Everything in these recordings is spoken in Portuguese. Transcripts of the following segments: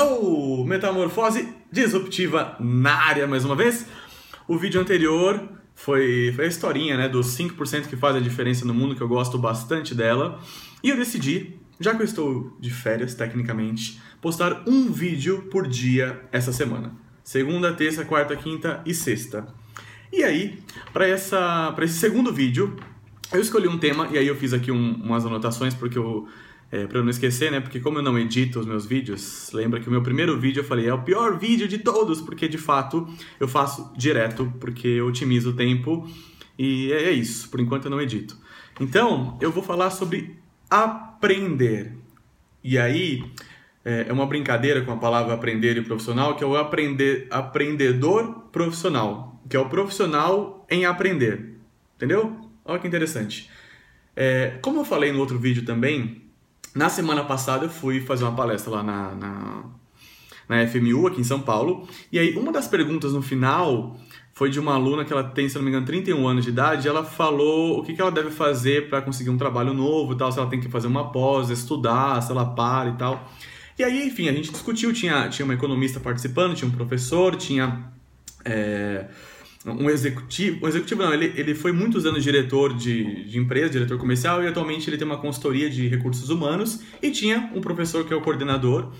Oh, metamorfose disruptiva na área mais uma vez. O vídeo anterior foi, foi a historinha né, dos 5% que fazem a diferença no mundo, que eu gosto bastante dela. E eu decidi, já que eu estou de férias tecnicamente, postar um vídeo por dia essa semana. Segunda, terça, quarta, quinta e sexta. E aí, para esse segundo vídeo, eu escolhi um tema e aí eu fiz aqui um, umas anotações porque eu é, para não esquecer, né? Porque como eu não edito os meus vídeos, lembra que o meu primeiro vídeo eu falei é o pior vídeo de todos, porque de fato eu faço direto, porque eu otimizo o tempo e é, é isso. Por enquanto eu não edito. Então eu vou falar sobre aprender. E aí é, é uma brincadeira com a palavra aprender e profissional, que é o aprender, aprendedor profissional, que é o profissional em aprender. Entendeu? Olha que interessante. É, como eu falei no outro vídeo também, na semana passada eu fui fazer uma palestra lá na, na, na FMU, aqui em São Paulo, e aí uma das perguntas no final foi de uma aluna que ela tem, se não me engano, 31 anos de idade, ela falou o que, que ela deve fazer para conseguir um trabalho novo e tal, se ela tem que fazer uma pós, estudar, se ela para e tal. E aí, enfim, a gente discutiu, tinha, tinha uma economista participando, tinha um professor, tinha... É, um executivo, um executivo não, ele, ele foi muitos anos diretor de, de empresa, diretor comercial, e atualmente ele tem uma consultoria de recursos humanos, e tinha um professor que é o coordenador,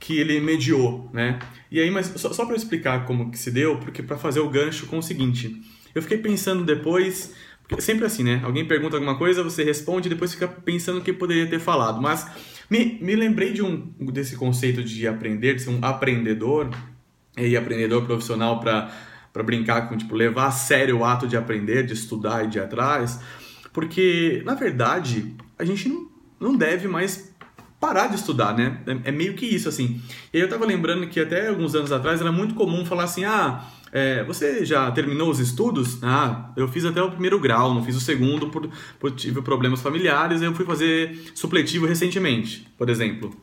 que ele mediou, né? E aí, mas só, só para explicar como que se deu, porque para fazer o gancho com o seguinte, eu fiquei pensando depois, sempre assim, né? Alguém pergunta alguma coisa, você responde, e depois fica pensando o que poderia ter falado, mas me, me lembrei de um desse conceito de aprender, de ser um aprendedor, e aprendedor profissional para para brincar com, tipo, levar a sério o ato de aprender, de estudar e de ir atrás, porque, na verdade, a gente não, não deve mais parar de estudar, né? É, é meio que isso, assim. E aí eu tava lembrando que até alguns anos atrás era muito comum falar assim, ah, é, você já terminou os estudos? Ah, eu fiz até o primeiro grau, não fiz o segundo por, por tive problemas familiares, eu fui fazer supletivo recentemente, por exemplo.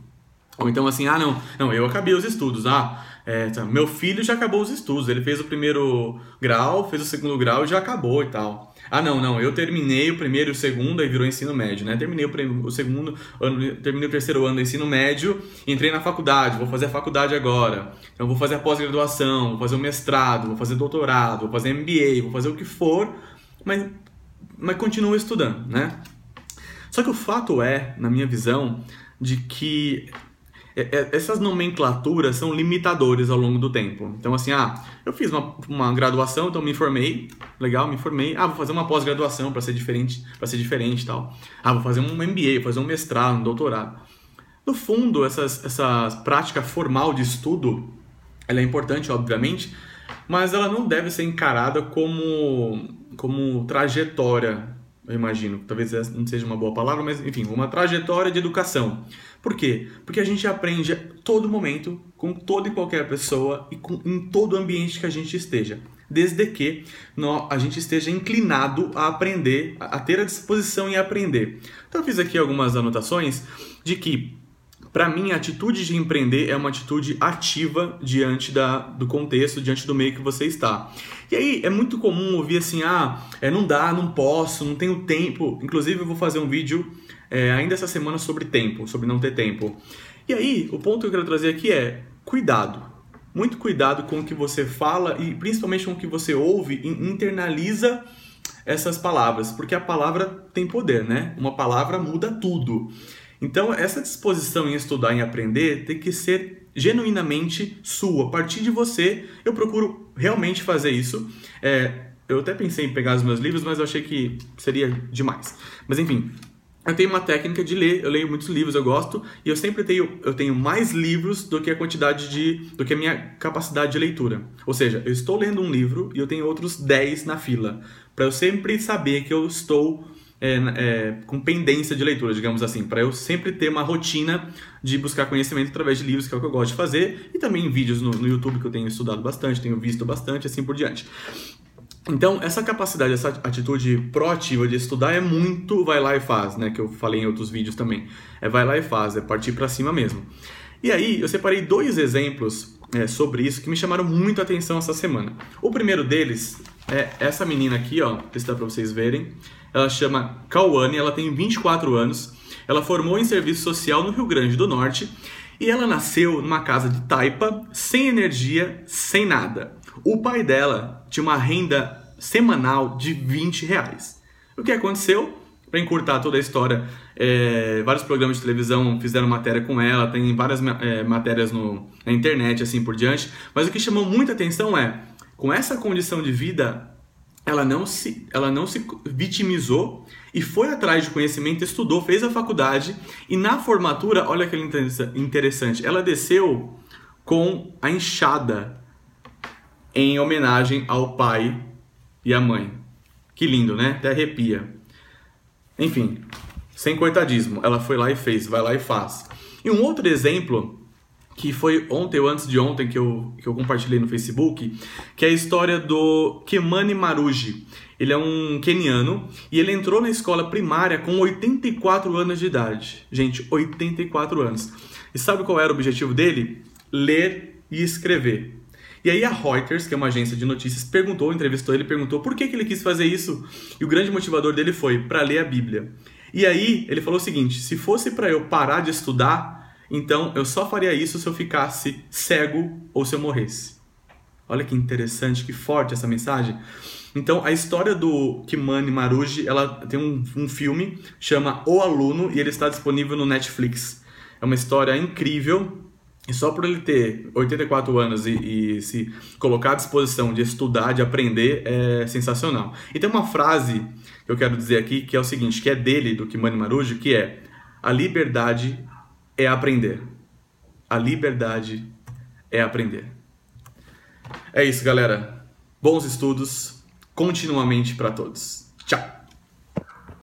Ou então assim, ah, não, não, eu acabei os estudos, ah, é, tá, meu filho já acabou os estudos, ele fez o primeiro grau, fez o segundo grau e já acabou e tal. Ah, não, não, eu terminei o primeiro e o segundo, aí virou ensino médio, né? Terminei o, o segundo ano, terminei o terceiro ano do ensino médio, entrei na faculdade, vou fazer a faculdade agora. Então vou fazer a pós-graduação, vou fazer o mestrado, vou fazer doutorado, vou fazer MBA, vou fazer o que for, mas, mas continuo estudando, né? Só que o fato é, na minha visão, de que essas nomenclaturas são limitadores ao longo do tempo. Então, assim, ah, eu fiz uma, uma graduação, então me formei, legal, me formei. Ah, vou fazer uma pós-graduação para ser diferente, para ser diferente, tal. Ah, vou fazer um MBA, vou fazer um mestrado, um doutorado. No fundo, essas, essa prática formal de estudo, ela é importante, obviamente, mas ela não deve ser encarada como como trajetória eu imagino. Talvez não seja uma boa palavra, mas enfim, uma trajetória de educação. Por quê? Porque a gente aprende a todo momento, com toda e qualquer pessoa e com, em todo ambiente que a gente esteja. Desde que a gente esteja inclinado a aprender, a ter a disposição em aprender. Então eu fiz aqui algumas anotações de que para mim, a atitude de empreender é uma atitude ativa diante da, do contexto, diante do meio que você está. E aí é muito comum ouvir assim: ah, é, não dá, não posso, não tenho tempo. Inclusive, eu vou fazer um vídeo é, ainda essa semana sobre tempo, sobre não ter tempo. E aí, o ponto que eu quero trazer aqui é: cuidado. Muito cuidado com o que você fala e principalmente com o que você ouve e internaliza essas palavras, porque a palavra tem poder, né? Uma palavra muda tudo. Então, essa disposição em estudar e aprender tem que ser genuinamente sua. A partir de você, eu procuro realmente fazer isso. É, eu até pensei em pegar os meus livros, mas eu achei que seria demais. Mas enfim, eu tenho uma técnica de ler, eu leio muitos livros, eu gosto, e eu sempre tenho, eu tenho mais livros do que a quantidade de, do que a minha capacidade de leitura. Ou seja, eu estou lendo um livro e eu tenho outros 10 na fila, para eu sempre saber que eu estou é, é, com pendência de leitura, digamos assim, para eu sempre ter uma rotina de buscar conhecimento através de livros, que é o que eu gosto de fazer, e também vídeos no, no YouTube que eu tenho estudado bastante, tenho visto bastante, assim por diante. Então, essa capacidade, essa atitude proativa de estudar é muito vai lá e faz, né? Que eu falei em outros vídeos também. É vai lá e faz, é partir para cima mesmo. E aí, eu separei dois exemplos é, sobre isso que me chamaram muito a atenção essa semana. O primeiro deles é essa menina aqui, ó, se dá para vocês verem. Ela chama Kawane, ela tem 24 anos. Ela formou em serviço social no Rio Grande do Norte E ela nasceu numa casa de taipa, sem energia, sem nada. O pai dela tinha uma renda semanal de 20 reais. O que aconteceu? Para encurtar toda a história, é, vários programas de televisão fizeram matéria com ela, tem várias é, matérias no, na internet, assim por diante. Mas o que chamou muita atenção é, com essa condição de vida, ela não se, ela não se vitimizou e foi atrás de conhecimento, estudou, fez a faculdade e na formatura, olha que interessante, ela desceu com a enxada em homenagem ao pai e à mãe. Que lindo, né? Até arrepia. Enfim, sem coitadismo, ela foi lá e fez, vai lá e faz. E um outro exemplo que foi ontem ou antes de ontem que eu, que eu compartilhei no Facebook, que é a história do Kemani Maruji. Ele é um keniano e ele entrou na escola primária com 84 anos de idade. Gente, 84 anos. E sabe qual era o objetivo dele? Ler e escrever. E aí a Reuters, que é uma agência de notícias, perguntou, entrevistou ele, perguntou por que, que ele quis fazer isso. E o grande motivador dele foi para ler a Bíblia. E aí ele falou o seguinte: se fosse para eu parar de estudar, então eu só faria isso se eu ficasse cego ou se eu morresse. Olha que interessante, que forte essa mensagem. Então, a história do Kimani Maruji, ela tem um, um filme, chama O Aluno, e ele está disponível no Netflix. É uma história incrível, e só por ele ter 84 anos e, e, se colocar à disposição de estudar, de aprender, é sensacional. E tem uma frase que eu quero dizer aqui, que é o seguinte, que é dele, do Kimani Maruji, que é a liberdade é aprender. A liberdade é aprender. É isso, galera. Bons estudos continuamente para todos. Tchau!